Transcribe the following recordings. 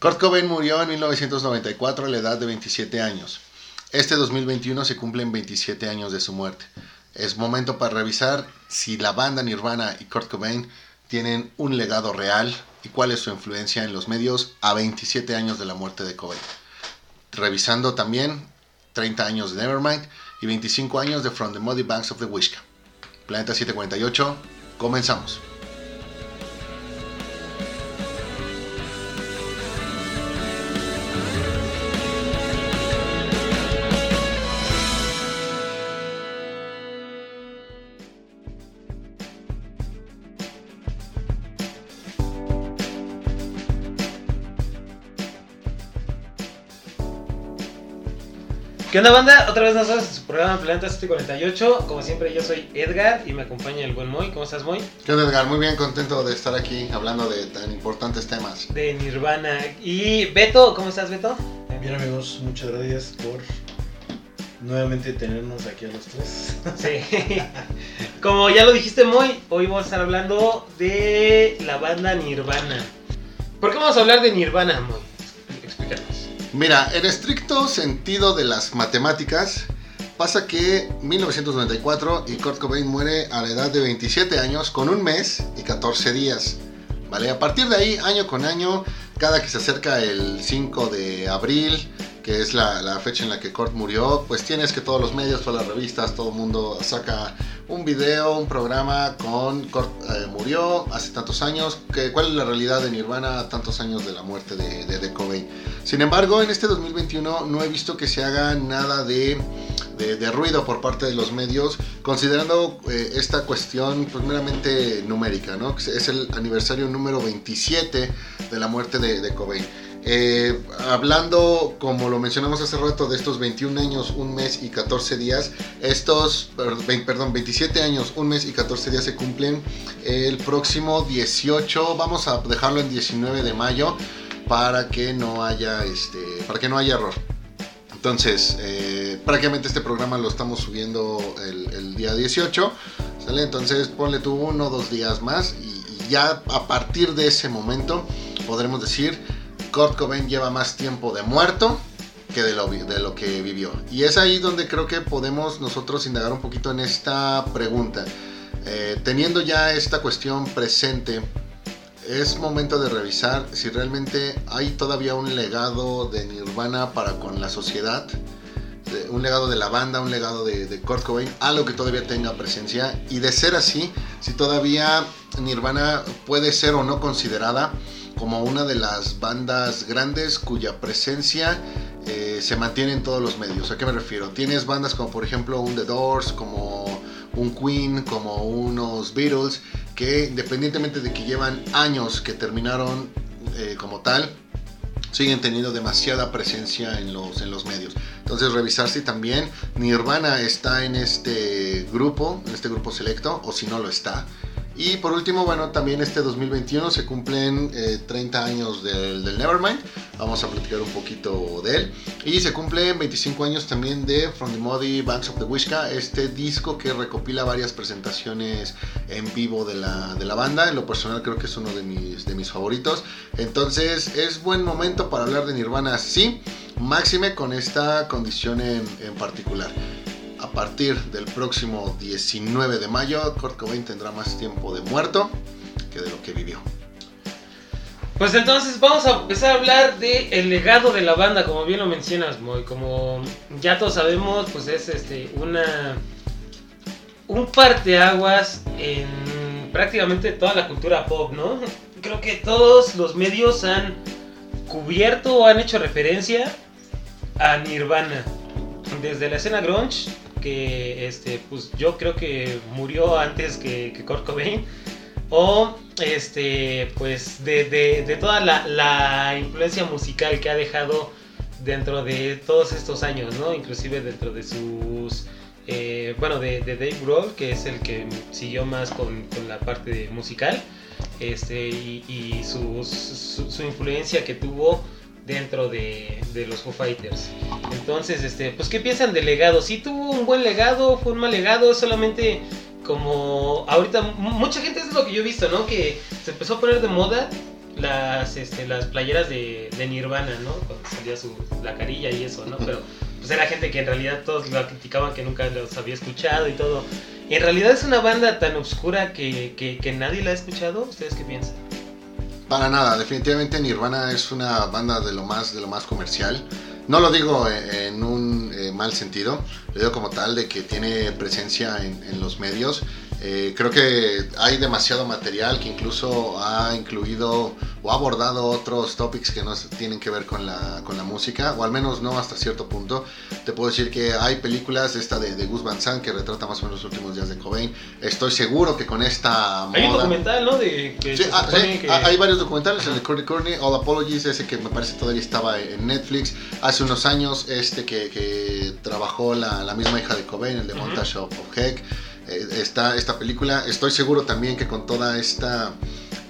Kurt Cobain murió en 1994 a la edad de 27 años. Este 2021 se cumplen 27 años de su muerte. Es momento para revisar si la banda Nirvana y Kurt Cobain tienen un legado real y cuál es su influencia en los medios a 27 años de la muerte de Cobain. Revisando también 30 años de Nevermind y 25 años de From the Muddy Banks of the Wishka. Planeta 748, comenzamos. ¿Qué onda banda? Otra vez nosotros en su programa Planeta 748. Como siempre yo soy Edgar y me acompaña el buen Moy. ¿Cómo estás Moy? ¿Qué onda Edgar? Muy bien, contento de estar aquí hablando de tan importantes temas. De Nirvana. Y Beto, ¿cómo estás Beto? Bien amigos, muchas gracias por nuevamente tenernos aquí a los tres. Sí. Como ya lo dijiste Moy, hoy vamos a estar hablando de la banda Nirvana. ¿Por qué vamos a hablar de Nirvana, Moy? Mira, en estricto sentido de las matemáticas, pasa que 1994 y Kurt Cobain muere a la edad de 27 años con un mes y 14 días. ¿Vale? A partir de ahí, año con año, cada que se acerca el 5 de abril, que es la, la, fecha en la que Kurt murió, pues tienes que todos los medios, todas las revistas, todo el mundo saca un video, un programa con eh, murió hace tantos años, que, cuál es la realidad de Nirvana tantos años de la muerte de, de, de, Cobain. Sin embargo, en este 2021 no he visto que se haga nada de, de ruido por parte de los medios, considerando eh, esta cuestión pues, meramente numérica, ¿no? Es el aniversario número 27 de la muerte de, Cobain. Eh, hablando, como lo mencionamos hace rato, de estos 21 años, un mes y 14 días, estos, perdón, 27 años, un mes y 14 días se cumplen el próximo 18, vamos a dejarlo en 19 de mayo para que no haya, este, para que no haya error. Entonces, eh, prácticamente este programa lo estamos subiendo el, día 18, ¿sale? Entonces ponle tú uno o dos días más y ya a partir de ese momento podremos decir Kurt Cobain lleva más tiempo de muerto que de lo, que vivió. Y es ahí donde creo que podemos nosotros indagar un poquito en esta pregunta. Eh, teniendo ya esta cuestión presente, es momento de revisar si realmente hay todavía un legado de Nirvana para con la sociedad. Un legado de la banda, un legado de, de Kurt Cobain, algo que todavía tenga presencia. Y de ser así, si todavía Nirvana puede ser o no considerada como una de las bandas grandes cuya presencia eh, se mantiene en todos los medios. ¿A qué me refiero? Tienes bandas como por ejemplo un The Doors, como un Queen, como unos Beatles, que independientemente de que llevan años que terminaron eh, como tal, siguen teniendo demasiada presencia en los, en los medios. Entonces revisar si también Nirvana está en este grupo, en este grupo selecto, o si no lo está. Y por último, bueno, también este 2021 se cumplen eh, 30 años del, del, Nevermind. Vamos a platicar un poquito de él. Y se cumplen 25 años también de From the Muddy Banks of the Wishka, este disco que recopila varias presentaciones en vivo de la, de la banda. En lo personal creo que es uno de mis, de mis favoritos. Entonces es buen momento para hablar de Nirvana, sí, máxime con esta condición en, en particular a partir del próximo 19 de mayo, Kurt Cobain tendrá más tiempo de muerto que de lo que vivió. Pues entonces vamos a empezar a hablar del el legado de la banda, como bien lo mencionas, Moy. Como ya todos sabemos, pues es este una un parteaguas en prácticamente toda la cultura pop, ¿no? Creo que todos los medios han cubierto o han hecho referencia a Nirvana. Desde la escena grunge que este, pues yo creo que murió antes que, que Kurt Cobain. O este, pues de, de, toda la, la, influencia musical que ha dejado dentro de todos estos años, ¿no? Inclusive dentro de sus... Eh, bueno, de, Dave Grohl, que es el que siguió más con, con la parte musical, este, y, su, su influencia que tuvo dentro de, de, los Foo Fighters. Entonces, este, pues, ¿qué piensan del legado? ¿Sí tuvo un buen legado? ¿Fue un mal legado? Solamente como ahorita, mucha gente es lo que yo he visto, ¿no? Que se empezó a poner de moda las, este, las playeras de, de Nirvana, ¿no? Cuando salía su, la carilla y eso, ¿no? Pero pues era gente que en realidad todos la criticaban que nunca los había escuchado y todo. Y en realidad es una banda tan oscura que, que, que nadie la ha escuchado. ¿Ustedes qué piensan? Para nada, definitivamente Nirvana es una banda de lo más, de lo más comercial. No lo digo en un eh, mal sentido, lo digo como tal de que tiene presencia en, en los medios. Eh, creo que hay demasiado material que incluso ha incluido o ha abordado otros topics que no tienen que ver con la, con la música, o al menos no hasta cierto punto. Te puedo decir que hay películas, esta de, de Gus Van Sant, que retrata más o menos los últimos días de Cobain. Estoy seguro que con esta Hay un moda- documental, ¿no? De, que Sí, ah, sí, que- ah, hay varios documentales, el de Courtney Courtney, All Apologies, ese que me parece todavía estaba en Netflix. Hace unos años, este que, que trabajó la, la misma hija de Cobain, el de Ujú. Montage of, of Heck. Eh, está esta película, estoy seguro también que con toda esta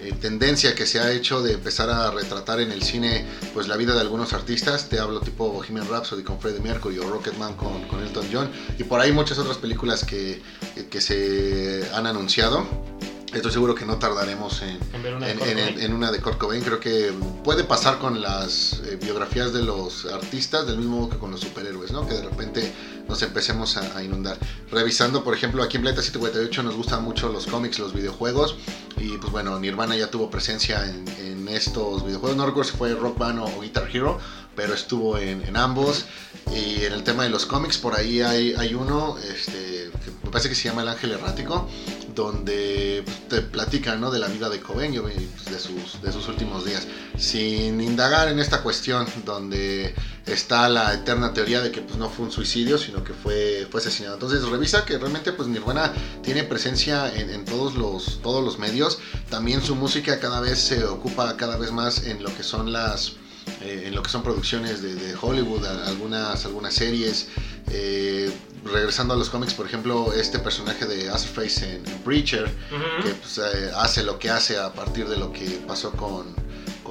eh, tendencia que se ha hecho de empezar a retratar en el cine pues la vida de algunos artistas, te hablo tipo Bohemian Rhapsody con Freddie Mercury o Rocketman con, con Elton John y por ahí muchas otras películas que, que se han anunciado. Estoy seguro que no tardaremos en, en ver una de en, una de Kurt Cobain. Creo que puede pasar con las eh, biografías de los artistas del mismo modo que con los superhéroes, ¿no? Que de repente nos empecemos a, a inundar. Revisando, por ejemplo, aquí en Planeta 748 nos gustan mucho los cómics, los videojuegos. Y pues bueno, Nirvana ya tuvo presencia en, estos videojuegos. No recuerdo si fue Rock Band o Guitar Hero, pero estuvo en, en ambos. Y en el tema de los cómics, por ahí hay, hay uno, este, que me parece que se llama El Ángel Errático, donde te platican ¿no? de la vida de Cobain y pues, de, sus, de sus últimos días. Sin indagar en esta cuestión, donde está la eterna teoría de que pues, no fue un suicidio, sino que fue, fue asesinado. Entonces revisa que realmente pues, Nirvana tiene presencia en, en todos, los, todos los medios. También su música cada vez se ocupa cada vez más en lo que son las eh, en lo que son producciones de, de Hollywood, a- algunas, algunas series. eh, regresando a los cómics, por ejemplo, este personaje de Azraface en, en Preacher, que pues, eh, hace lo que hace a partir de lo que pasó con,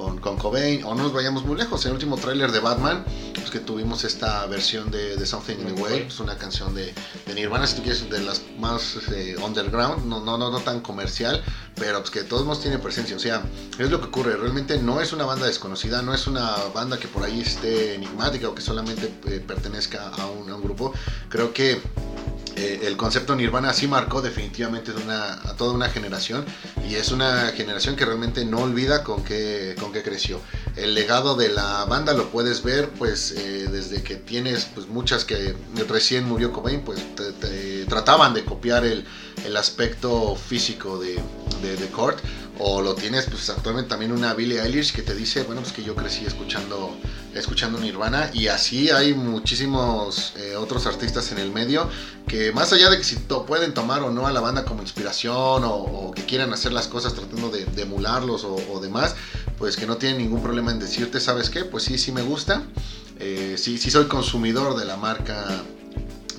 con, con Cobain. O no nos vayamos muy lejos, en el último tráiler de Batman, pues que tuvimos esta versión de, de Something in the Way, pues una canción de, de Nirvana, si tú quieres, de las más eh, underground, no, no, no, no tan comercial, pero pues que todos modos tiene presencia. O sea, es lo que ocurre, realmente no es una banda desconocida, no es una banda que por ahí esté enigmática o que solamente eh, pertenezca a un, a un grupo. Creo que eh, el concepto Nirvana sí marcó definitivamente de una, a toda una generación y es una generación que realmente no olvida con qué, con qué creció. El legado de la banda lo puedes ver pues eh, desde que tienes pues muchas que recién murió Cobain pues te- te trataban de copiar el, el aspecto físico de, de, de Kurt o lo tienes pues actualmente también una Billie Eilish que te dice bueno pues que yo crecí escuchando escuchando Nirvana y así hay muchísimos eh, otros artistas en el medio que más allá de que si to- pueden tomar o no a la banda como inspiración o, que quieran hacer las cosas tratando de, emularlos o, o demás, pues que no tienen ningún problema en decirte, ¿sabes qué? Pues sí, sí me gusta, eh, sí, sí soy consumidor de la marca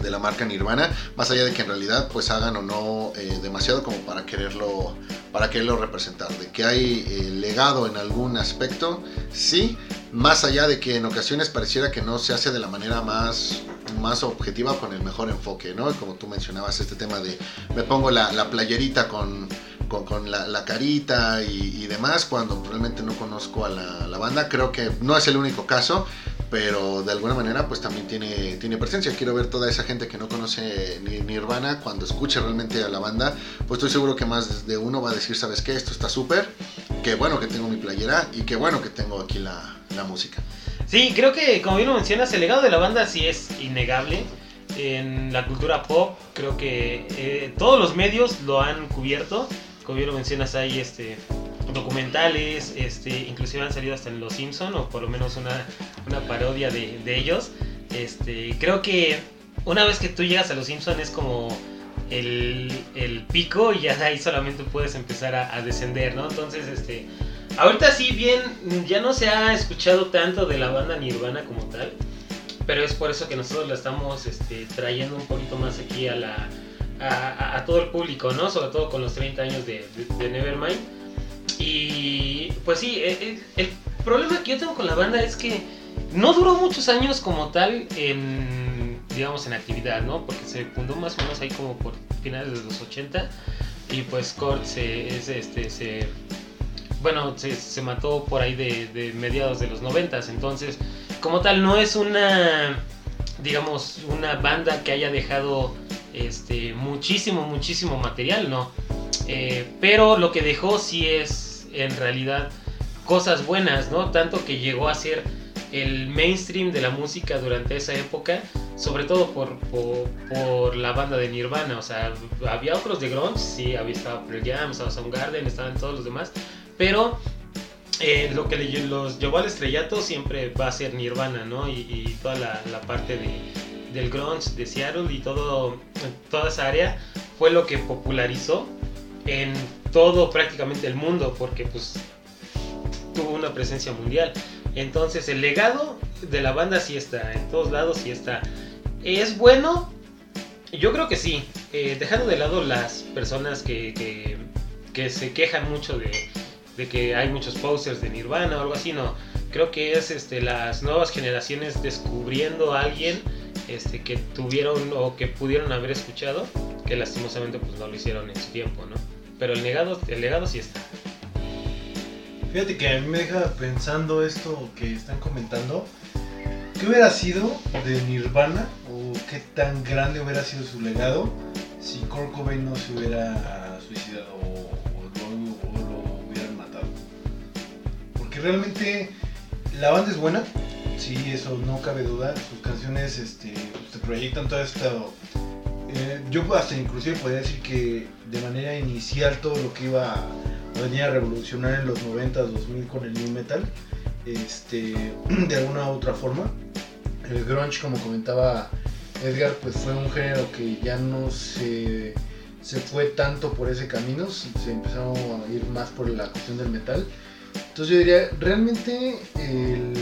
de la marca Nirvana, más allá de que en realidad pues hagan o no eh, demasiado como para quererlo para quererlo representar, de que hay eh, legado en algún aspecto, sí, más allá de que en ocasiones pareciera que no se hace de la manera más, más objetiva con el mejor enfoque, ¿no? Como tú mencionabas, este tema de me pongo la, la playerita con, con, la, carita y, demás, cuando realmente no conozco a la banda, creo que no es el único caso, pero de alguna manera pues también tiene, tiene presencia. Quiero ver toda esa gente que no conoce ni Nirvana, cuando escuche realmente a la banda, pues estoy seguro que más de uno va a decir, ¿sabes qué? Esto está súper, qué bueno que tengo mi playera y qué bueno que tengo aquí la, la música. Sí, creo que como bien lo mencionas, el legado de la banda sí es innegable. En la cultura pop, creo que eh, todos los medios lo han cubierto. Como bien lo mencionas, hay este, documentales, este, inclusive han salido hasta en Los Simpson o por lo menos una, una parodia de, de ellos. Este, creo que una vez que tú llegas a Los Simpson es como el, el pico y ya de ahí solamente puedes empezar a, a descender, ¿no? Entonces, este, ahorita sí bien, ya no se ha escuchado tanto de la banda Nirvana como tal, pero es por eso que nosotros la estamos este, trayendo un poquito más aquí a la... A, a- todo el público, ¿no? Sobre todo con los 30 años de, de- de Nevermind. Y pues sí, eh, eh, el, problema que yo tengo con la banda es que no duró muchos años como tal en, digamos, en actividad, ¿no? Porque se fundó más o menos ahí como por finales de los 80 y pues Kurt se, es, este, se, bueno, se, se mató por ahí de, mediados de los noventas, entonces como tal no es una, digamos, una banda que haya dejado este, muchísimo, muchísimo material, ¿no? Eh, pero lo que dejó sí es en realidad cosas buenas, ¿no? Tanto que llegó a ser el mainstream de la música durante esa época, sobre todo por, por, por la banda de Nirvana, o sea, había otros de grunge, sí, había estado Pearl Jam, estaba Soundgarden, estaban todos los demás, pero eh, lo que los llevó al estrellato siempre va a ser Nirvana, ¿no? Y, y toda la, la parte de, del grunge de Seattle y todo, toda esa área fue lo que popularizó en todo prácticamente el mundo, porque pues tuvo una presencia mundial. Entonces el legado de la banda sí está, en todos lados sí está. ¿Es bueno? Yo creo que sí. Eh, dejando de lado las personas que, que, que se quejan mucho de, de que hay muchos posters de Nirvana o algo así, no. Creo que es este, las nuevas generaciones descubriendo a alguien este, que tuvieron o que pudieron haber escuchado, que lastimosamente pues no lo hicieron en su tiempo, ¿no? Pero el legado, el legado sí está. Fíjate que a mí me deja pensando esto que están comentando. ¿Qué hubiera sido de Nirvana o qué tan grande hubiera sido su legado si Kurt Cobain no se hubiera suicidado o, o lo, o lo hubieran matado? Porque realmente la banda es buena, sí, eso no cabe duda. Sus canciones este, te proyectan todo esto. eh, yo hasta inclusive podría decir que de manera inicial todo lo que iba a a revolucionar en los 90, 2000 con el new metal, este, de alguna u otra forma. El grunge, como comentaba Edgar, pues fue un género que ya no se, se fue tanto por ese camino, se empezaron a ir más por la cuestión del metal. Entonces yo diría, realmente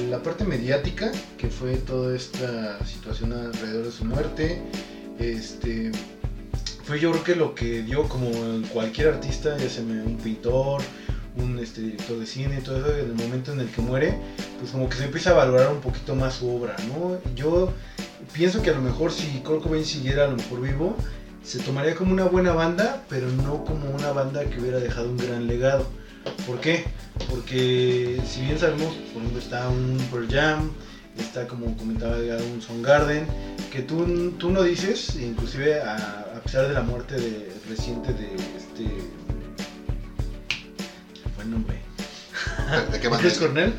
la parte mediática, que fue toda esta situación alrededor de su muerte, este, fue yo creo que lo que dio como cualquier artista, ya sea un pintor, un este, director de cine, todo eso, en el momento en el que muere, pues como que se empieza a valorar un poquito más su obra, ¿no? Yo pienso que a lo mejor si Kurt siguiera a lo mejor vivo, se tomaría como una buena banda, pero no como una banda que hubiera dejado un gran legado. ¿Por qué? Porque si bien sabemos, por ejemplo, está un Pearl Jam, está como comentaba un Soundgarden, que tú, tú no dices, inclusive a, a pesar de la muerte de, reciente de este... fue el nombre. ¿De, qué? Chris Cornell.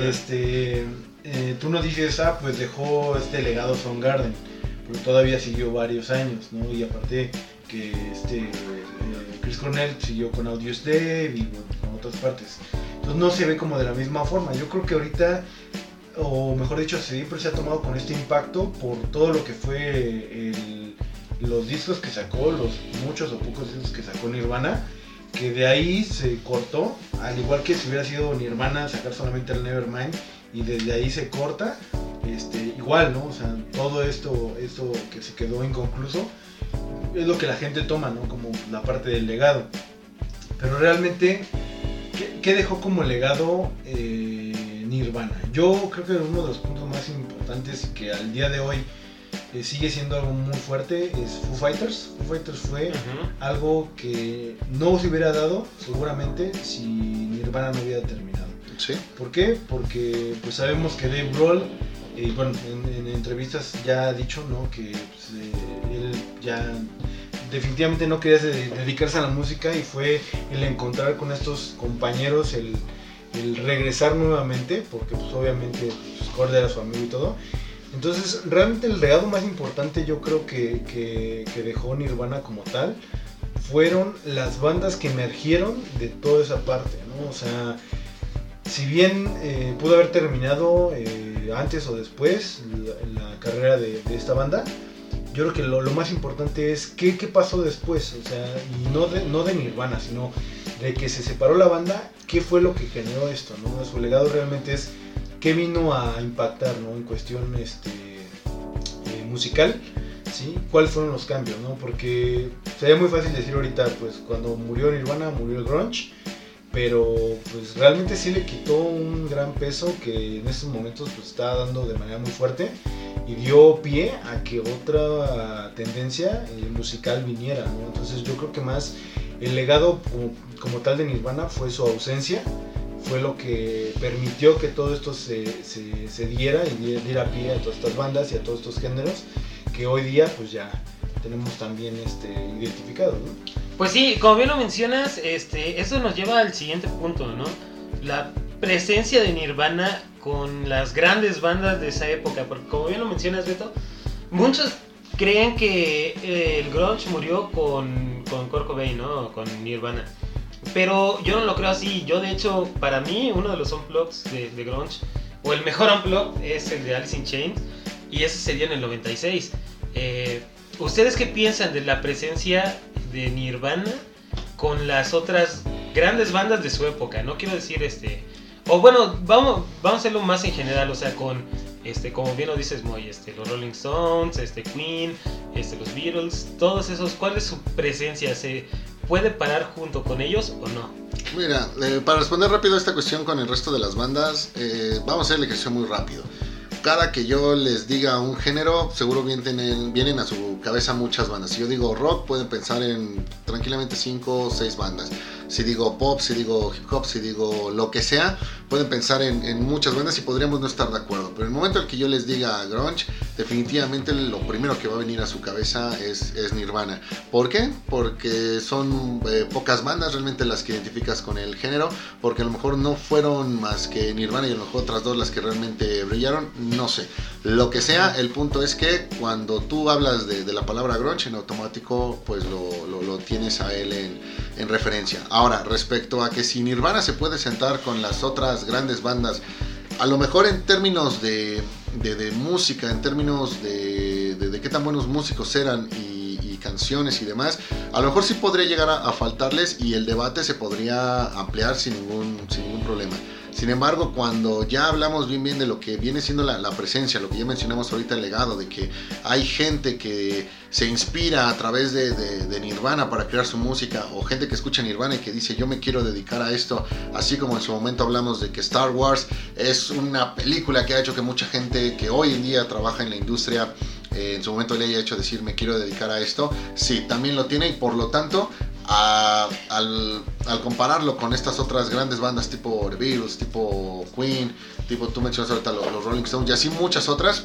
Este, eh, tú no dices, ah, pues dejó este legado Soundgarden, pero todavía siguió varios años, ¿no? Y aparte que este eh, Chris Cornell siguió con Audios Dev y bueno, partes. Entonces no se ve como de la misma forma. Yo creo que ahorita, o mejor dicho, se ha tomado con este impacto por todo lo que fue los discos que sacó, los muchos o pocos discos que sacó Nirvana que de ahí se cortó, al igual que si hubiera sido Nirvana sacar solamente el Nevermind y desde ahí se corta, este, igual, ¿no? O sea, todo esto, esto que se quedó inconcluso es lo que la gente toma, ¿no? Como la parte del legado. Pero realmente, ¿qué, qué dejó como legado eh, Nirvana? Yo creo que uno de los puntos más importantes que al día de hoy eh, sigue siendo algo muy fuerte es Foo Fighters. Foo Fighters fue algo que no se hubiera dado seguramente si Nirvana no hubiera terminado. Sí. ¿Por qué? Porque pues sabemos que Dave Grohl, eh, bueno, en, en entrevistas ya ha dicho, ¿no? Que pues, eh, él ya definitivamente no quería de- dedicarse a la música y fue el encontrar con estos compañeros, el, regresar nuevamente, porque pues obviamente pues, Cord era su amigo y todo. Entonces, realmente el legado más importante yo creo que, que- dejó Nirvana como tal fueron las bandas que emergieron de toda esa parte, ¿no? O sea, si bien eh, pudo haber terminado eh, antes o después la, la carrera de esta banda, yo creo que lo, lo más importante es qué, qué pasó después, o sea, y no de, no de Nirvana, sino de que se separó la banda, qué fue lo que generó esto, ¿no? Su legado realmente es qué vino a impactar, ¿no? En cuestión este, eh, musical, ¿sí? ¿Cuáles fueron los cambios, ¿no? Porque sería muy fácil decir ahorita, pues cuando murió Nirvana, murió el grunge, pero pues realmente sí le quitó un gran peso que en estos momentos pues está dando de manera muy fuerte y dio pie a que otra tendencia eh, musical viniera. Entonces yo creo que más el legado como, como tal de Nirvana fue su ausencia, fue lo que permitió que todo esto se, se, se diera y diera pie a todas estas bandas y a todos estos géneros que hoy día pues ya tenemos también este, identificados, ¿no? Pues sí, como bien lo mencionas, este, eso nos lleva al siguiente punto, ¿no? La presencia de Nirvana con las grandes bandas de esa época, porque como bien lo mencionas, Beto, muchos creen que eh, el grunge murió con, con Kurt Cobain, ¿no? Con Nirvana. Pero yo no lo creo así. Yo, de hecho, para mí, uno de los unplugs de, de grunge, o el mejor unplug, es el de Alice in Chains, y ese sería en el 96. Eh, ¿Ustedes qué piensan de la presencia de Nirvana con las otras grandes bandas de su época? No quiero decir este. O bueno, vamos, vamos a hacerlo más en general, o sea, con este, como bien lo dices, Moy, este, los Rolling Stones, este, Queen, este, los Beatles, todos esos, ¿cuál es su presencia? ¿Se puede parar junto con ellos o no? Mira, eh, para responder rápido a esta cuestión con el resto de las bandas, eh, vamos a hacer el ejercicio muy rápido. Cada que yo les diga un género, seguro vienen, vienen a su cabeza muchas bandas. Si yo digo rock, pueden pensar en tranquilamente 5 o 6 bandas. Si digo pop, si digo hip hop, si digo lo que sea, pueden pensar en, en muchas bandas y podríamos no estar de acuerdo. Pero en el momento en que yo les diga grunge, definitivamente lo primero que va a venir a su cabeza es, Nirvana. ¿Por qué? Porque son eh, pocas bandas realmente las que identificas con el género, porque a lo mejor no fueron más que Nirvana y a lo mejor otras dos las que realmente brillaron, no sé. Lo que sea, el punto es que cuando tú hablas de, la palabra grunge, en automático pues lo tienes a él en, en referencia. Ahora, respecto a que si Nirvana se puede sentar con las otras grandes bandas, a lo mejor en términos de, de, de música, en términos de, de, qué tan buenos músicos eran y, y, canciones y demás, a lo mejor sí podría llegar a, a, faltarles y el debate se podría ampliar sin ningún, sin ningún problema. Sin embargo, cuando ya hablamos bien bien de lo que viene siendo la, presencia, lo que ya mencionamos ahorita, el legado, de que hay gente que se inspira a través de, Nirvana para crear su música, o gente que escucha Nirvana y que dice yo me quiero dedicar a esto, así como en su momento hablamos de que Star Wars es una película que ha hecho que mucha gente que hoy en día trabaja en la industria eh, en su momento le haya hecho decir me quiero dedicar a esto, sí, también lo tiene y por lo tanto al, compararlo con estas otras grandes bandas tipo The Beatles, tipo Queen, tipo tú mencionas ahorita los, los Rolling Stones y así muchas otras,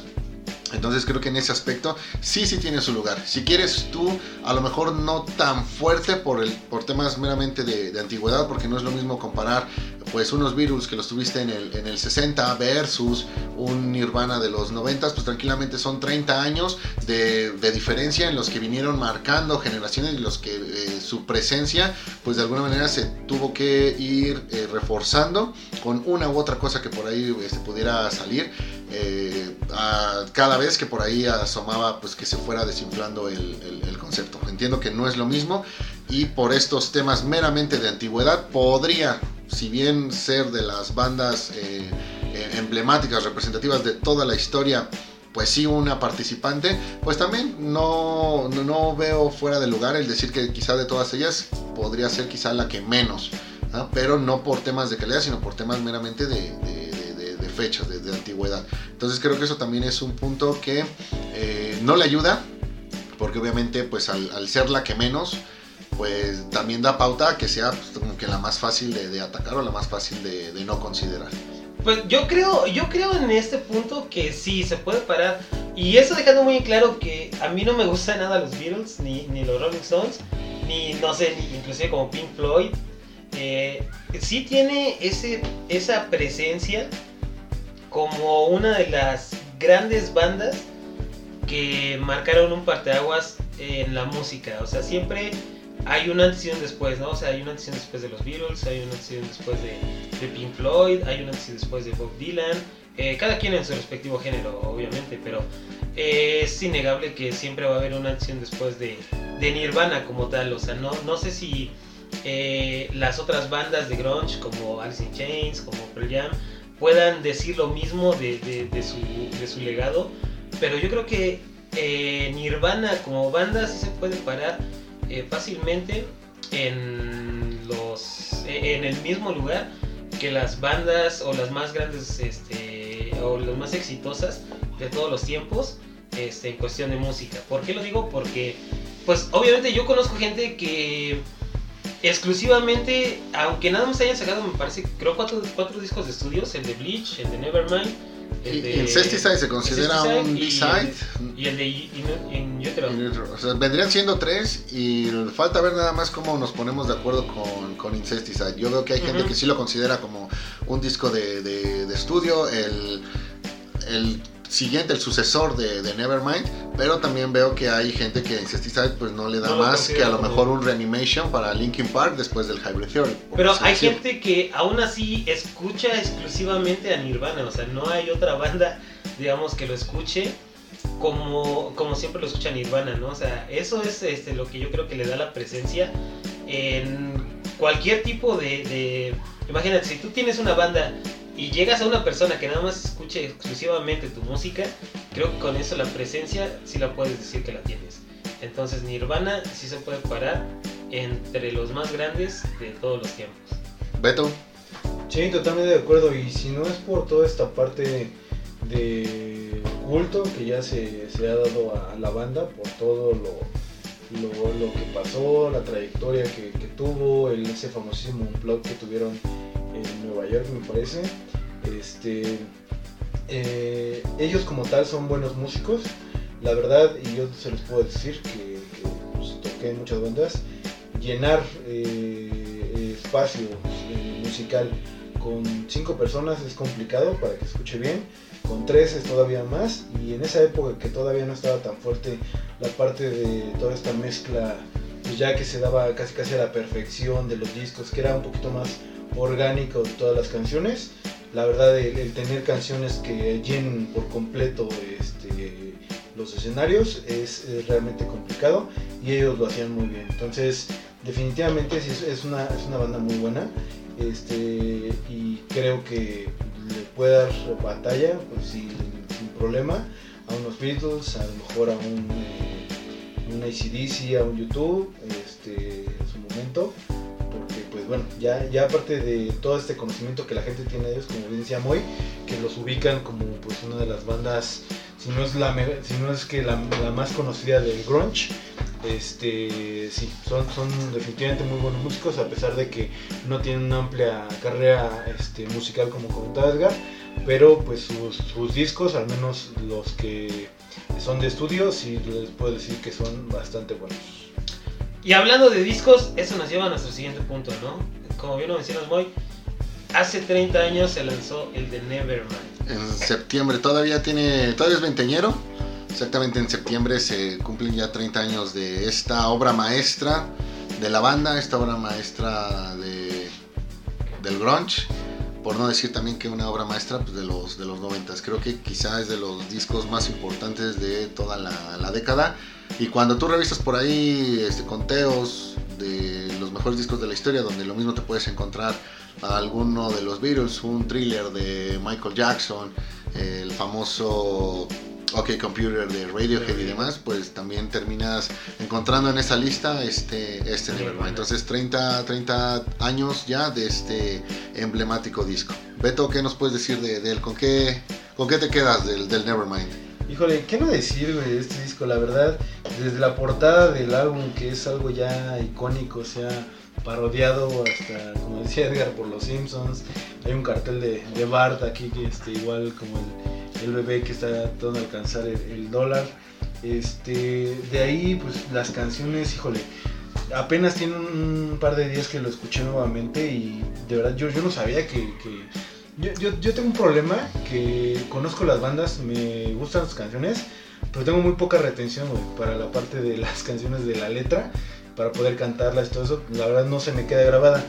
entonces creo que en ese aspecto sí, sí tiene su lugar. Si quieres tú, a lo mejor no tan fuerte por, el, por temas meramente de, de antigüedad, porque no es lo mismo comparar pues unos Beatles que los tuviste en el, en el 60 versus un Nirvana de los 90, pues tranquilamente son 30 años de, de diferencia en los que vinieron marcando generaciones y los que eh, su presencia pues de alguna manera se tuvo que ir eh, reforzando con una u otra cosa que por ahí se este, pudiera salir. Eh, a cada vez que por ahí asomaba pues que se fuera desinflando el, el, el, concepto. Entiendo que no es lo mismo y por estos temas meramente de antigüedad podría, si bien ser de las bandas eh, emblemáticas, representativas de toda la historia, pues sí una participante, pues también no, no, no, veo fuera de lugar el decir que quizá de todas ellas podría ser quizá la que menos, ¿no? pero no por temas de calidad, sino por temas meramente de, de fechas, de, de, antigüedad. Entonces creo que eso también es un punto que eh, no le ayuda, porque obviamente pues al, al, ser la que menos, pues también da pauta a que sea pues, como que la más fácil de, de atacar o la más fácil de, de, no considerar. Pues yo creo, yo creo en este punto que sí, se puede parar. Y eso dejando muy claro que a mí no me gusta nada los Beatles, ni, ni los Rolling Stones, ni no sé, ni inclusive como Pink Floyd. Eh, sí tiene ese, esa presencia como una de las grandes bandas que marcaron un parteaguas en la música. O sea, siempre hay un antes y un después, ¿no? O sea, hay un antes y un después de los Beatles, hay un antes y un después de, de Pink Floyd, hay un antes y después de Bob Dylan. Eh, cada quien en su respectivo género, obviamente, pero eh, es innegable que siempre va a haber un antes después de, de Nirvana como tal. O sea, no, no sé si eh, las otras bandas de grunge como Alice in Chains, como Pearl Jam, puedan decir lo mismo de, de, su, de su, legado. Pero yo creo que eh, Nirvana como banda sí se puede parar eh, fácilmente en, los, eh, en el mismo lugar que las bandas o las más grandes este, o las más exitosas de todos los tiempos este, en cuestión de música. ¿Por qué lo digo? Porque, pues obviamente yo conozco gente que exclusivamente, aunque nada más hayan sacado, me parece, creo cuatro, cuatro discos de estudios, el de Bleach, el de Nevermind, el de... Incesticide se considera un B-side. Y el de In- In- In Utero. O sea, vendrían siendo tres y falta ver nada más cómo nos ponemos de acuerdo con, con Incesticide. Yo veo que hay gente que sí lo considera como un disco de, de- de estudio, el, el siguiente, el sucesor de, de Nevermind, pero también veo que hay gente que Incesticide pues no le da No más que a lo mejor un reanimation para Linkin Park después del Hybrid Theory. Pero hay gente que aún así escucha exclusivamente a Nirvana, o sea, no hay otra banda, digamos, que lo escuche como, como siempre lo escucha Nirvana, ¿no? O sea, eso es este, lo que yo creo que le da la presencia en cualquier tipo de, de... Imagínate, si tú tienes una banda y llegas a una persona que nada más escuche exclusivamente tu música, creo que con eso la presencia sí la puedes decir que la tienes. Entonces Nirvana sí se puede parar entre los más grandes de todos los tiempos. Beto, Sí, totalmente de acuerdo. Y si no es por toda esta parte de culto que ya se, se ha dado a, a la banda, por todo lo, lo, lo que pasó, la trayectoria que, que tuvo, el, ese famosísimo blog que tuvieron en Nueva York, me parece. Este, eh, ellos como tal son buenos músicos. La verdad, y yo se los puedo decir que, pues, toqué en muchas bandas, llenar eh, espacio eh, musical con cinco personas es complicado para que escuche bien, con tres es todavía más, y en esa época que todavía no estaba tan fuerte la parte de toda esta mezcla, pues ya que se daba casi casi a la perfección de los discos, que era un poquito más orgánico de todas las canciones, la verdad el, tener canciones que llenen por completo este, los escenarios es, realmente complicado y ellos lo hacían muy bien. Entonces, definitivamente es, una, es una banda muy buena este, y creo que le puede dar batalla pues, sin, sin problema a unos Beatles, a lo mejor a un, eh, un ACDC, a un YouTube este, en su momento. Bueno, ya, ya aparte de todo este conocimiento que la gente tiene de ellos, como bien decía Moy, que los ubican como pues una de las bandas, si no es, la, si no es que la, más conocida del grunge, este, sí, son, son definitivamente muy buenos músicos, a pesar de que no tienen una amplia carrera este, musical como comentaba pero pues sus, sus discos, al menos los que son de estudio, sí les puedo decir que son bastante buenos. Y hablando de discos, eso nos lleva a nuestro siguiente punto, ¿no? Como bien lo mencionas, Moy, hace 30 años se lanzó el de Nevermind. en septiembre todavía tiene, todavía es veinteñero. Exactamente en septiembre se cumplen ya 30 años de esta obra maestra de la banda, esta obra maestra de, del grunge. Por no decir también que una obra maestra pues, de los de los 90. Creo que quizás es de los discos más importantes de toda la década. Y cuando tú revisas por ahí este, conteos de los mejores discos de la historia, donde lo mismo te puedes encontrar a alguno de los Beatles, un thriller de Michael Jackson, el famoso OK Computer de Radiohead y demás, pues también terminas encontrando en esa lista este, este Nevermind. Entonces 30, 30 años ya de este emblemático disco. Beto, ¿qué nos puedes decir de, de él? ¿Con qué, ¿Con qué te quedas del, del Nevermind? Híjole, ¿qué no decir, de este disco? La verdad, desde la portada del álbum, que es algo ya icónico, se ha parodiado hasta, como decía Edgar, por los Simpsons. Hay un cartel de, de Bart aquí, que este, igual como el, el bebé que está tratando de alcanzar el, dólar. Este, de ahí, pues las canciones, híjole, apenas tiene un par de días que lo escuché nuevamente y de verdad yo, yo no sabía que- yo, yo, tengo un problema que conozco las bandas, me gustan sus canciones, pero tengo muy poca retención para la parte de las canciones de la letra, para poder cantarlas y todo eso, la verdad no se me queda grabada.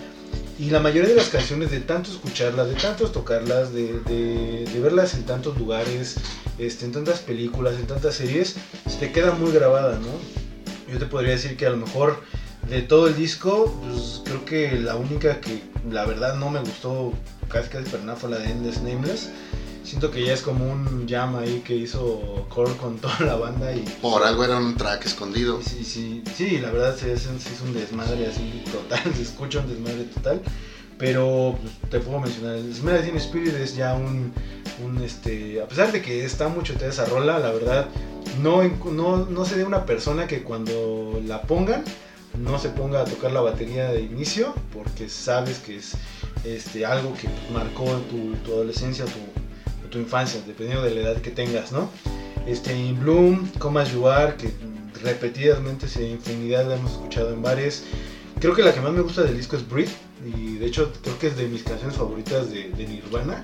Y la mayoría de las canciones, de tanto escucharlas, de tanto tocarlas, de, de- de verlas en tantos lugares, este, en tantas películas, en tantas series, se te queda muy grabada, ¿no? Yo te podría decir que a lo mejor de todo el disco, pues creo que la única que la verdad no me gustó casi casi para nada fue la de Endless Nameless. Siento que ya es como un jam ahí que hizo Core con toda la banda y Por algo era un track escondido. Sí, sí, sí, la verdad sí es un desmadre así total, se escucha un desmadre total. Pero pues, te puedo mencionar, el Smell Teen Spirit es ya un, un, este, a pesar de que está mucho de esa rola, la verdad, no, no, no se de una persona que cuando la pongan no se ponga a tocar la batería de inicio porque sabes que es este, algo que marcó tu, tu adolescencia tu, tu, infancia, dependiendo de la edad que tengas, ¿no? Este, in Bloom, Come As You Are, que repetidamente, se infinidad la hemos escuchado en bares. Creo que la que más me gusta del disco es Breathe, y de hecho creo que es de mis canciones favoritas de, de Nirvana.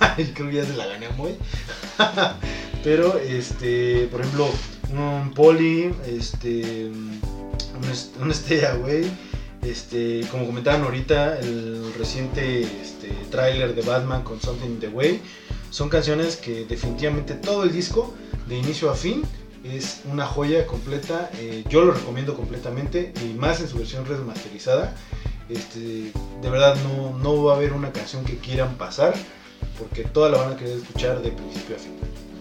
creo que ya se la gané muy. Pero, este, por ejemplo, un Poli, este, un, un Stay Away, este, como comentaban ahorita, el reciente este, tráiler de Batman con Something in the Way, son canciones que definitivamente todo el disco, de inicio a fin, es una joya completa. Eh, yo lo recomiendo completamente y más en su versión remasterizada. Este, de verdad no, no va a haber una canción que quieran pasar porque toda la van a querer escuchar de principio a fin.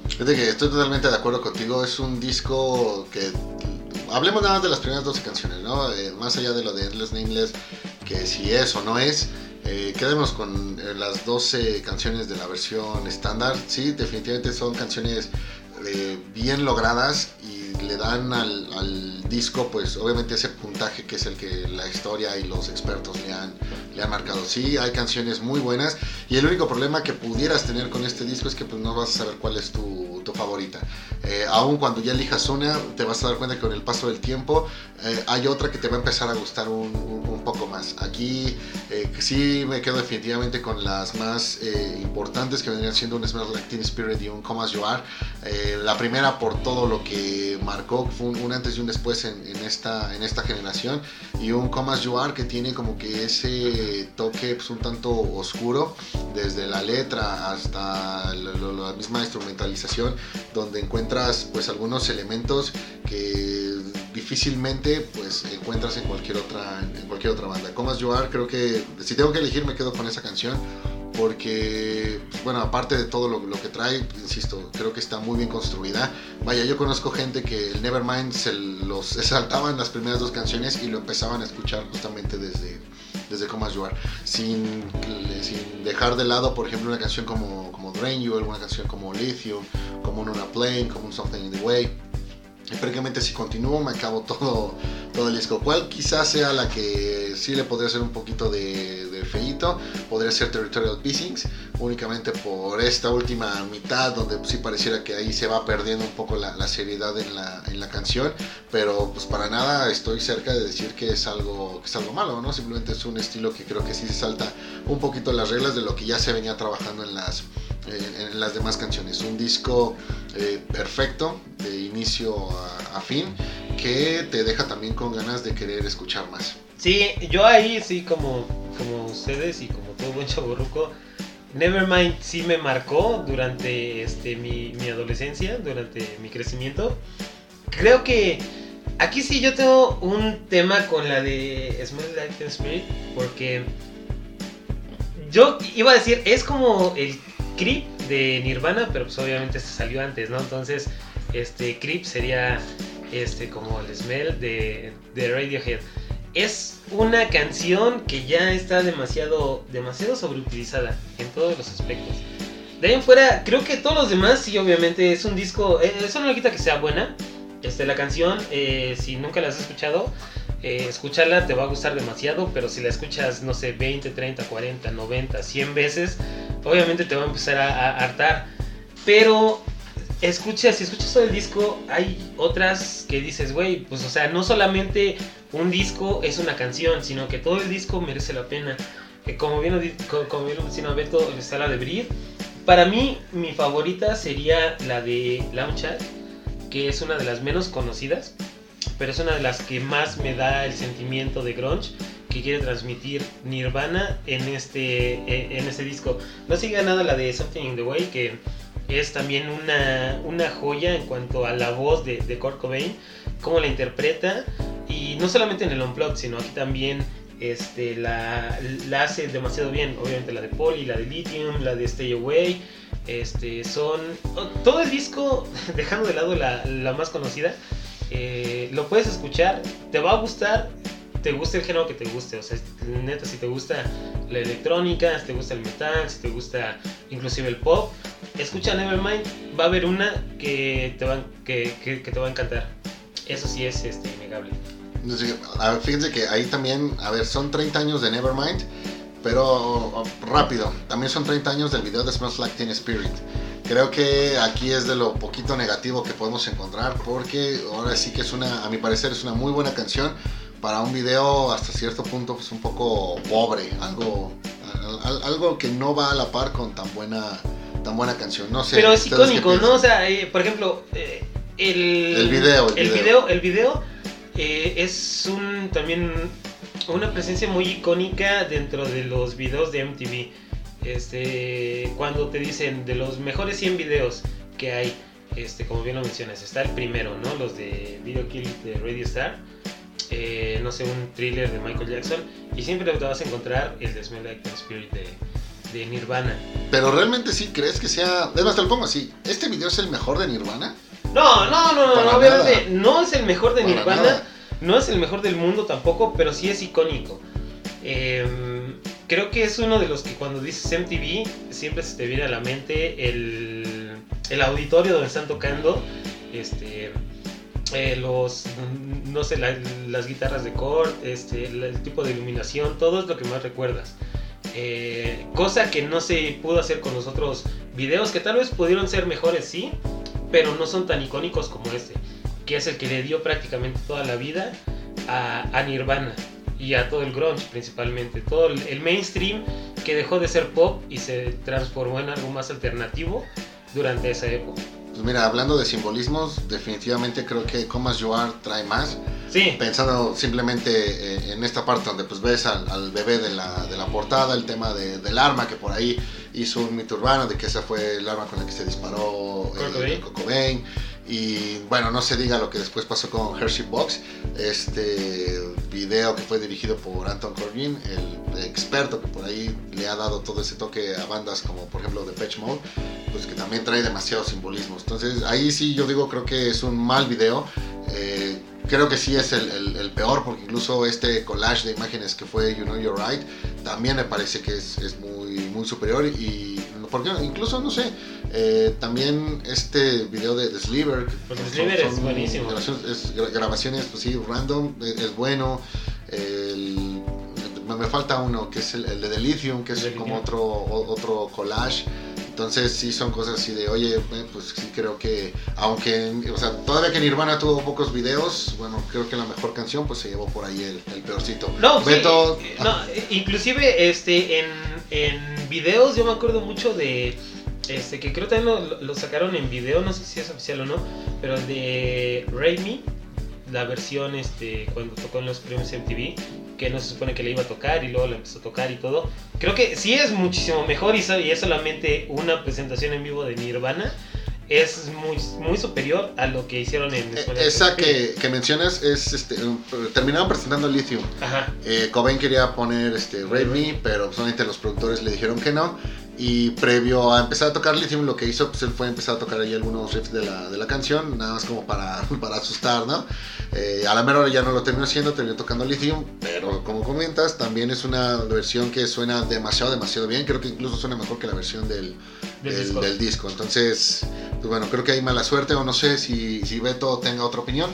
Estoy totalmente de acuerdo contigo. Es un disco que. Hablemos nada más de las primeras 12 canciones, ¿no? Eh, más allá de lo de Endless Nameless, que si es o no es. Eh, con eh, las 12 canciones de la versión estándar. Sí, definitivamente son canciones eh, bien logradas y le dan al, al, disco, pues obviamente ese puntaje que es el que la historia y los expertos le han, le han marcado. Sí, hay canciones muy buenas y el único problema que pudieras tener con este disco es que pues no vas a saber cuál es tu, tu favorita. Eh, aun cuando ya elijas una, te vas a dar cuenta que con el paso del tiempo eh, hay otra que te va a empezar a gustar un, un, un poco más. Aquí eh, sí me quedo definitivamente con las más eh, importantes que vendrían siendo un Smells Like Teen Spirit y un Come As You Are. La primera por todo lo que marcó, fue un, un antes y un después en, en, esta, en esta generación y un Come As You Are que tiene como que ese toque pues, un tanto oscuro desde la letra hasta la, la, misma instrumentalización donde encuentras pues algunos elementos que difícilmente pues encuentras en cualquier otra en cualquier otra banda. Come As You Are creo que si tengo que elegir me quedo con esa canción porque, bueno, aparte de todo lo, lo, que trae, insisto, creo que está muy bien construida. Vaya, yo conozco gente que el Nevermind se los saltaban las primeras dos canciones y lo empezaban a escuchar justamente desde, desde Come As You Are, sin, sin dejar de lado, por ejemplo, una canción como, como Drain You, alguna canción como Lithium, como un Una Plane, como un Something in the Way. Y prácticamente si continúo me acabo todo, todo el disco. ¿Cuál quizás sea la que sí le podría hacer un poquito de, Podría ser Territorial Pissings, únicamente por esta última mitad donde sí pareciera que ahí se va perdiendo un poco la, la seriedad en la, en la, canción. Pero pues para nada estoy cerca de decir que es, algo, que es algo malo, ¿no? Simplemente es un estilo que creo que sí se salta un poquito las reglas de lo que ya se venía trabajando en las, en, en las demás canciones. Un disco eh, perfecto de inicio a, a, fin que te deja también con ganas de querer escuchar más. Sí, yo ahí sí como, como ustedes y como todo buen chaburruco, Nevermind sí me marcó durante este, mi, mi adolescencia, durante mi crecimiento. Creo que aquí sí yo tengo un tema con la de Smell Like Teen Spirit porque yo iba a decir, es como el Creep de Nirvana, pero pues obviamente se salió antes, ¿no? Entonces, este Creep sería este como el smell de, de Radiohead. Es una canción que ya está demasiado, demasiado sobreutilizada en todos los aspectos. De ahí en fuera, creo que todos los demás, sí, obviamente, es un disco. Eh, eso no quita que sea buena. Este, la canción, eh, si nunca la has escuchado, eh, te va a gustar demasiado, pero si la escuchas, no sé, 20, 30, 40, 90, 100 veces, obviamente te va a empezar a hartar. Pero escucha, si escuchas todo el disco, hay otras que dices, güey, pues o sea, no solamente un disco es una canción, sino que todo el disco merece la pena. Eh, como bien como, como bien lo Beto, está la de Breathe. Para mí, mi favorita sería la de Launchad, que es una de las menos conocidas, pero es una de las que más me da el sentimiento de grunge que quiere transmitir Nirvana en este, en este disco. No sigue nada la de Something in the Way, que es también una, una joya en cuanto a la voz de, de Kurt Cobain, cómo la interpreta, y no solamente en el Unplugged, sino aquí también este, la, la hace demasiado bien. Obviamente la de Polly, la de Lithium, la de Stay Away. Este, son. Todo el disco, dejando de lado la, la más conocida, eh, lo puedes escuchar, te va a gustar, te gusta el género que te guste. O sea, neta, si te gusta la electrónica, si te gusta el metal, si te gusta inclusive el pop, escucha Nevermind. Va a haber una que te va, que, que, que te va a encantar. Eso sí es este, innegable. Fíjense que ahí también, a ver, son 30 años de Nevermind, pero rápido, también son 30 años del video de Smells Like Teen Spirit. Creo que aquí es de lo poquito negativo que podemos encontrar porque ahora sí que es una, a mi parecer es una muy buena canción para un video hasta cierto punto pues un poco pobre, algo, algo que no va a la par con tan buena, tan buena canción. No sé. Pero es icónico, ¿no? O sea, eh, por ejemplo, eh, el, el, video, el, video. el video, eh, es un también una presencia muy icónica dentro de los videos de MTV este, cuando te dicen de los mejores 100 videos que hay, este, como bien lo mencionas, está el primero, ¿no? Los de Video Kill de Radio Star, eh, no sé, un thriller de Michael Jackson, y siempre te vas a encontrar el de Smell Like Spirit de, de, Nirvana. Pero realmente sí crees que sea. Es más, te lo pongo así: ¿este video es el mejor de Nirvana? No, no, no, no, obviamente no es el mejor de Nirvana, no es el mejor del mundo tampoco, pero sí es icónico. Eh, creo que es uno de los que cuando dices MTV siempre se te viene a la mente el, el auditorio donde están tocando este eh, los no sé las guitarras de cord este el tipo de iluminación todo es lo que más recuerdas eh, cosa que no se pudo hacer con los otros videos que tal vez pudieron ser mejores sí pero no son tan icónicos como este que es el que le dio prácticamente toda la vida a, a Nirvana y a todo el grunge principalmente, todo el mainstream que dejó de ser pop y se transformó en algo más alternativo durante esa época. Pues mira, hablando de simbolismos, definitivamente creo que Comas You Are trae más. Sí. Pensando simplemente eh, en esta parte donde pues ves al, bebé de la, de la, portada, el tema de, del arma que por ahí hizo un mito urbano de que esa fue el arma con la que se disparó eh, Coco Bane. Y bueno, no se diga lo que después pasó con Hershey Box, este video que fue dirigido por Anton Corbin, el experto que por ahí le ha dado todo ese toque a bandas como por ejemplo The Patch Mode, pues que también trae demasiados simbolismos. Entonces ahí sí yo digo creo que es un mal video. Eh, creo que sí es el, peor porque incluso este collage de imágenes que fue You Know You're Right también me parece que es, es muy, muy superior y porque incluso no sé eh, también este video de, de Sliver. Pues Sliver es buenísimo. Grabaciones, pues sí, random, es, bueno. me falta uno que es el, de The Lithium, que es como otro, otro collage. Entonces sí son cosas así de, oye, eh, pues sí creo que, aunque, o sea, todavía que Nirvana tuvo pocos videos, bueno, creo que la mejor canción pues se llevó por ahí el, el peorcito. No, Beto, sí, no, inclusive este, en, en videos yo me acuerdo mucho de este, que creo también lo, sacaron en video, no sé si es oficial o no, pero de Raimi, la versión este, cuando tocó en los premios MTV, que no se supone que le iba a tocar y luego le empezó a tocar y todo. Creo que sí es muchísimo mejor y, es solamente una presentación en vivo de Nirvana es muy, muy superior a lo que hicieron en eh, Esa que, que, mencionas es, este, terminaron presentando Lithium. Ajá. Eh, Cobain quería poner este, Me, pero solamente los productores le dijeron que no. Y previo a empezar a tocar Lithium, lo que hizo pues, él fue empezar a tocar ahí algunos riffs de la, de la canción, nada más como para, para asustar, ¿no? Eh, a la mera hora ya no lo terminó haciendo, terminó tocando Lithium, pero como comentas, también es una versión que suena demasiado, demasiado bien. Creo que incluso suena mejor que la versión del, del, disco. Entonces, pues bueno, creo que hay mala suerte, o no sé si, si Beto tenga otra opinión.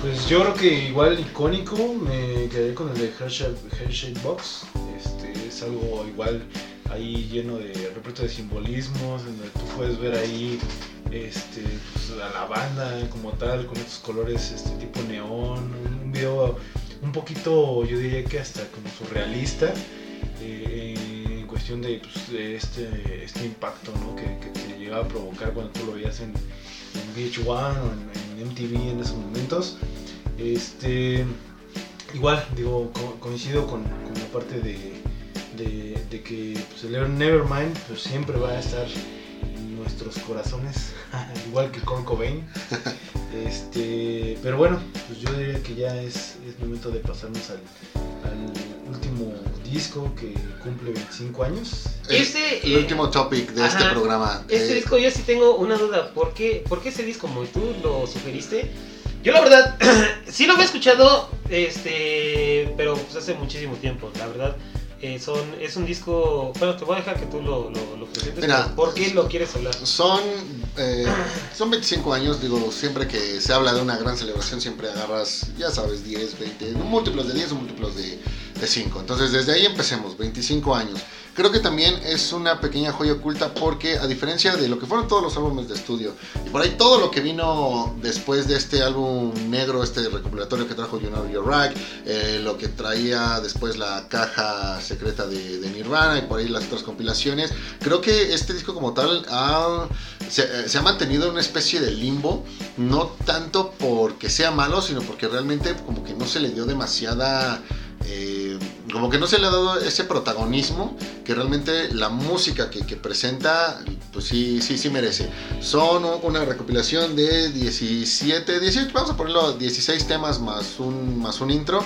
Pues yo creo que igual icónico, me quedé con el de Hershey Box. Este, es algo igual ahí lleno de repleto de simbolismos, en donde tú puedes ver ahí este, pues, a la banda como tal, con estos colores este tipo neón, un video un poquito, yo diría que hasta como surrealista, eh, en cuestión de, pues, este, este impacto ¿no? que, te llegaba a provocar cuando tú lo veías en, en VH1 o en, MTV en esos momentos. Este, igual, digo, coincido con la parte de de, que pues, el Nevermind pues, siempre va a estar en nuestros corazones, igual que con Cobain. Este, pero bueno, pues yo diría que ya es, es momento de pasarnos al, último disco que cumple 25 años. Este, el, último topic de este programa. Este eh, disco yo sí tengo una duda. ¿Por qué, ¿Por qué ese disco, como tú lo sugeriste? Yo la verdad, sí lo había escuchado, este, pero pues hace muchísimo tiempo. La verdad, eh, son, es un disco. Bueno, te voy a dejar que tú lo, lo, lo presentes. Mira, ¿Por qué lo quieres hablar? Son, eh, son 25 años, digo, siempre que se habla de una gran celebración, siempre agarras, ya sabes, 10, 20, múltiplos de 10 o múltiplos de, de 5. Entonces, desde ahí empecemos, 25 años. Creo que también es una pequeña joya oculta porque a diferencia de lo que fueron todos los álbumes de estudio y por ahí todo lo que vino después de este álbum negro, este recopilatorio que trajo You Know Your Right, eh, lo que traía después la caja secreta de, de, Nirvana y por ahí las otras compilaciones, creo que este disco como tal ha, se, se, ha mantenido en una especie de limbo, no tanto porque sea malo, sino porque realmente como que no se le dio demasiada... Eh, como que no se le ha dado ese protagonismo que realmente la música que, que, presenta, pues sí, sí, sí merece. Son una recopilación de 17, 18, vamos a ponerlo 16 temas más un, más un intro,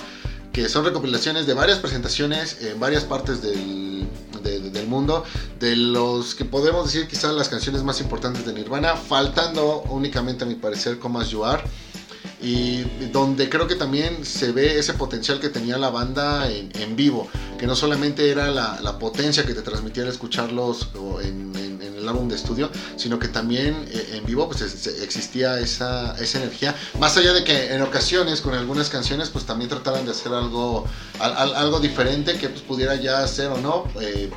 que son recopilaciones de varias presentaciones en varias partes del, de, de, del mundo, de los que podemos decir quizás las canciones más importantes de Nirvana, faltando únicamente a mi parecer Come As You Are y donde creo que también se ve ese potencial que tenía la banda en, vivo, que no solamente era la, potencia que te transmitía al escucharlos en, el álbum de estudio, sino que también eh, en vivo pues existía esa, esa, energía, más allá de que en ocasiones con algunas canciones pues también trataran de hacer algo, al, algo diferente que pues pudiera ya ser o no. Eh,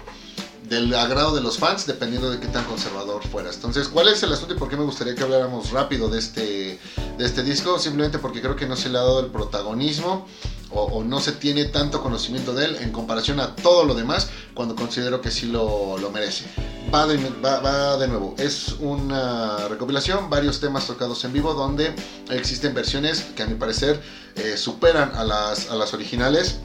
del agrado de los fans, dependiendo de qué tan conservador fueras. Entonces, ¿cuál es el asunto y por qué me gustaría que habláramos rápido de este, de este disco? Simplemente porque creo que no se le ha dado el protagonismo o, no se tiene tanto conocimiento de él en comparación a todo lo demás, cuando considero que sí lo, lo merece. Va de, va de, nuevo, es una recopilación, varios temas tocados en vivo, donde existen versiones que a mi parecer eh, superan a las, a las originales.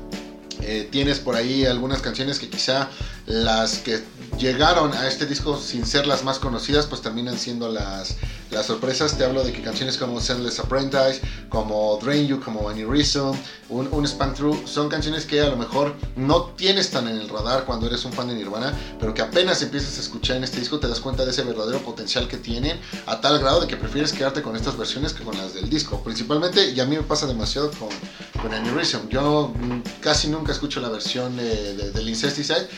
Eh, tienes por ahí algunas canciones que quizá las que llegaron a este disco sin ser las más conocidas, pues terminan siendo las, las sorpresas. Te hablo de que canciones como Sendless Apprentice, como Drain You, como Any Reason, un, un Spank Through, son canciones que a lo mejor no tienes tan en el radar cuando eres un fan de Nirvana, pero que apenas empiezas a escuchar en este disco te das cuenta de ese verdadero potencial que tienen, a tal grado de que prefieres quedarte con estas versiones que con las del disco. Principalmente, y a mí me pasa demasiado con, con Any Reason. Yo casi nunca escucho la versión de, de, del Incesticide,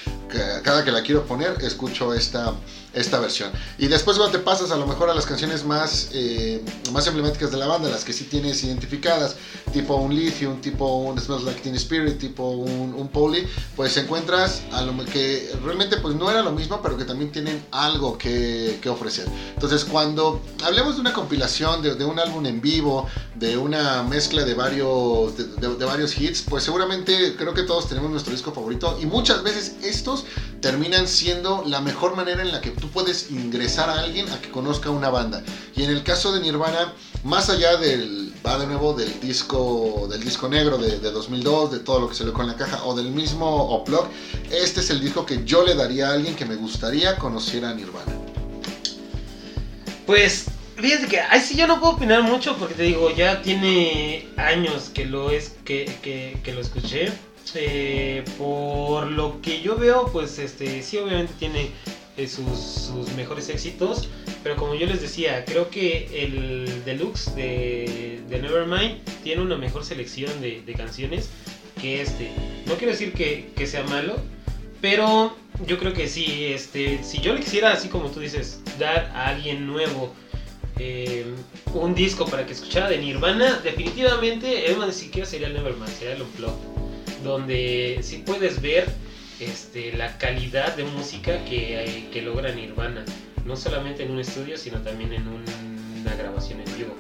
cada que la quiero poner escucho esta, esta versión. Y después cuando te pasas a lo mejor a las canciones más, eh, más emblemáticas de la banda, las que sí tienes identificadas, tipo un Lithium, tipo un Smells Like Teen Spirit, tipo un, un Poly, pues encuentras a lo que realmente pues no era lo mismo, pero que también tienen algo que, que ofrecer. Entonces cuando hablemos de una compilación, de, de, un álbum en vivo, de una mezcla de varios, de, de, de varios hits, pues seguramente creo que todos tenemos nuestro disco favorito y muchas veces estos terminan siendo la mejor manera en la que tú puedes ingresar a alguien a que conozca una banda. Y en el caso de Nirvana, más allá del, va de nuevo, del disco, del disco negro de, de 2002, de todo lo que salió con la caja, o del mismo Oplog, este es el disco que yo le daría a alguien que me gustaría conociera a Nirvana. Pues Fíjate que ahí sí yo no puedo opinar mucho porque te digo, ya tiene años que lo es que, que, lo escuché. Eh, por lo que yo veo, pues este sí obviamente tiene sus, sus, mejores éxitos, pero como yo les decía, creo que el deluxe de, Nevermind tiene una mejor selección de, canciones que este. No quiero decir que, sea malo, pero yo creo que sí, este, si yo le quisiera, así como tú dices, dar a alguien nuevo eh, un disco para que escuchara de Nirvana, definitivamente, es más, ni siquiera sería el Nevermind, sería el Unplugged, donde si puedes ver este, la calidad de música que, que logra Nirvana, no solamente en un estudio, sino también en un, una grabación en vivo.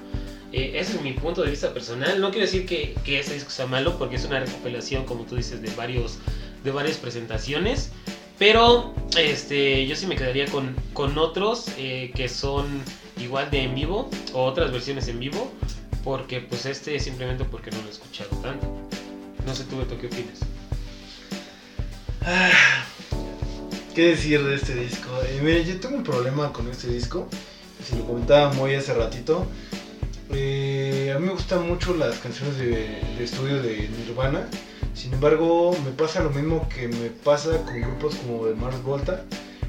Eh, ese es mi punto de vista personal. No quiero decir que, que ese disco sea malo, porque es una recopilación, como tú dices, de, varios, de varias presentaciones. Pero este, yo sí me quedaría con, con otros eh, que son igual de en vivo o otras versiones en vivo. Porque pues este simplemente porque no lo he escuchado tanto. No sé tú, Beto, ¿qué opinas? ¿Qué decir de este disco? Eh, yo tengo un problema con este disco. Se lo comentaba muy hace ratito. Eh, a mí me gustan mucho las canciones de, de, estudio de Nirvana. Sin embargo, me pasa lo mismo que me pasa con grupos como de Mars Volta.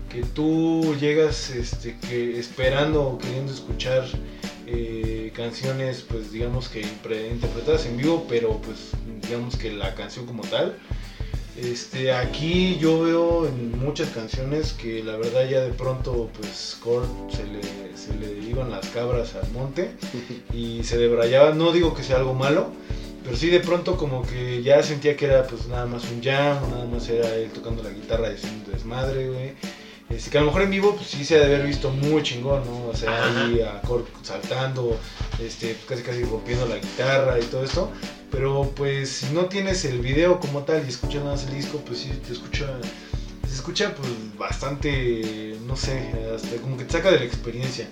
Que tú llegas este, que esperando o queriendo escuchar eh, canciones, pues digamos que interpretadas en vivo, pero pues digamos que la canción como tal Este, aquí yo veo en muchas canciones que la verdad ya de pronto pues Kurt se le, se le iban las cabras al monte y se debrayaba, no digo que sea algo malo, pero sí de pronto como que ya sentía que era pues nada más un jam, nada más era él tocando la guitarra y haciendo desmadre, güey. Este, que a lo mejor en vivo pues sí se ha de haber visto muy chingón, ¿no? O sea, Ajá. ahí a Kurt saltando, este, casi casi rompiendo la guitarra y todo esto. Pero pues si no tienes el video como tal y escuchas nada más el disco, pues sí te escucha, se escucha pues bastante, no sé, hasta como que te saca de la experiencia.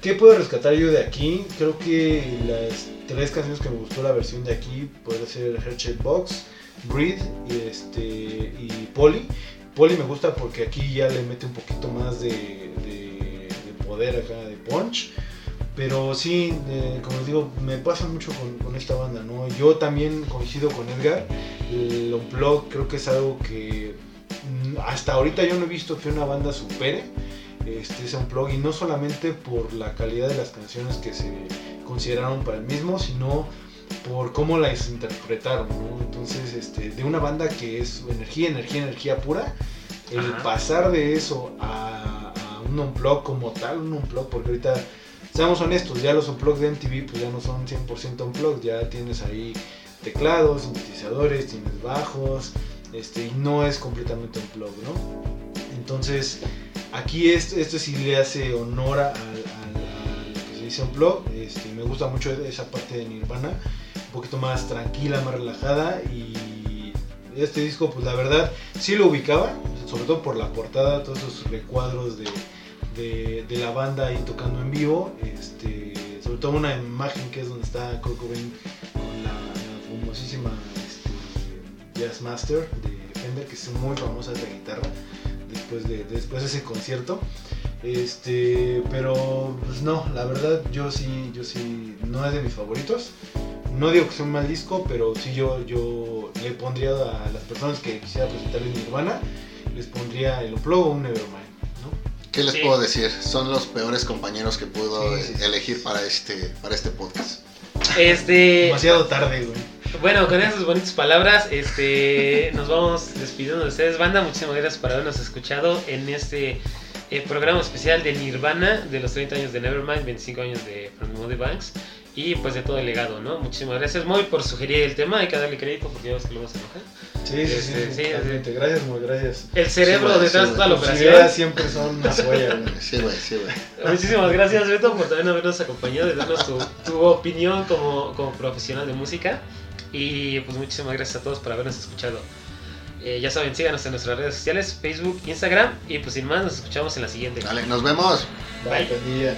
¿Qué puedo rescatar yo de aquí? Creo que las tres canciones que me gustó la versión de aquí puede ser Heart Box, Breathe y, este, y Polly. Polly me gusta porque aquí ya le mete un poquito más de, de- de poder acá, de punch. Pero sí, eh, como les digo, me pasa mucho con, esta banda, ¿no? Yo también coincido con Edgar. El Unplugged creo que es algo que mm, hasta ahorita yo no he visto que una banda supere este, ese Unplugged. Y no solamente por la calidad de las canciones que se consideraron para el mismo, sino por cómo las interpretaron, ¿no? Entonces, este, de una banda que es energía, energía, energía pura, el Ajá. pasar de eso a, a un unplug como tal, un unplug, porque ahorita, seamos honestos, ya los unplugs de MTV pues ya no son 100% unplug, ya tienes ahí teclados, sintetizadores, tienes bajos, este, y no es completamente unplug, ¿no? Entonces, aquí esto, esto sí le hace honor a, a- a- a lo que se dice unplug, este, me gusta mucho esa parte de Nirvana, un poquito más tranquila, más relajada y este disco pues la verdad sí lo ubicaba, sobre todo por la portada, todos esos recuadros de, de, la banda ahí tocando en vivo, este, sobre todo una imagen que es donde está Kurt Cobain con la, famosísima este, Jazz Master de Fender, que es muy famosa esta guitarra después de, después de ese concierto. Este, pero pues no, la verdad yo sí, yo sí, no es de mis favoritos. No digo que sea un mal disco, pero sí yo, yo le pondría a las personas que quisiera presentar en Nirvana, les pondría el Unplugged o un Nevermind. ¿Qué les Sí. puedo decir? Son los peores compañeros que pudo Sí, sí, sí. elegir para este, para este podcast. Este. Demasiado tarde, güey. Bueno, con esas bonitas palabras, este, nos vamos despidiendo de ustedes, banda. Muchísimas gracias por habernos escuchado en este eh, programa especial de Nirvana, de los 30 años de Nevermind, 25 años de From the Moody Banks y pues de todo el legado, ¿no? Muchísimas gracias, Moy, por sugerir el tema. Hay que darle crédito porque ya ves que luego se enoja. Sí, sí, sí, Este, sí, totalmente. Gracias, muy gracias. El cerebro Sí, detrás sí, de toda la operación. ideas siempre son una joya, güey. Sí, güey, sí, güey. Muchísimas gracias, Beto, por también habernos acompañado y darnos tu, tu opinión como, como profesional de música. Y pues muchísimas gracias a todos por habernos escuchado. Eh, ya saben, síganos en nuestras redes sociales, Facebook, Instagram. Y pues sin más, nos escuchamos en la siguiente. Dale, nos vemos. Bye, Bye.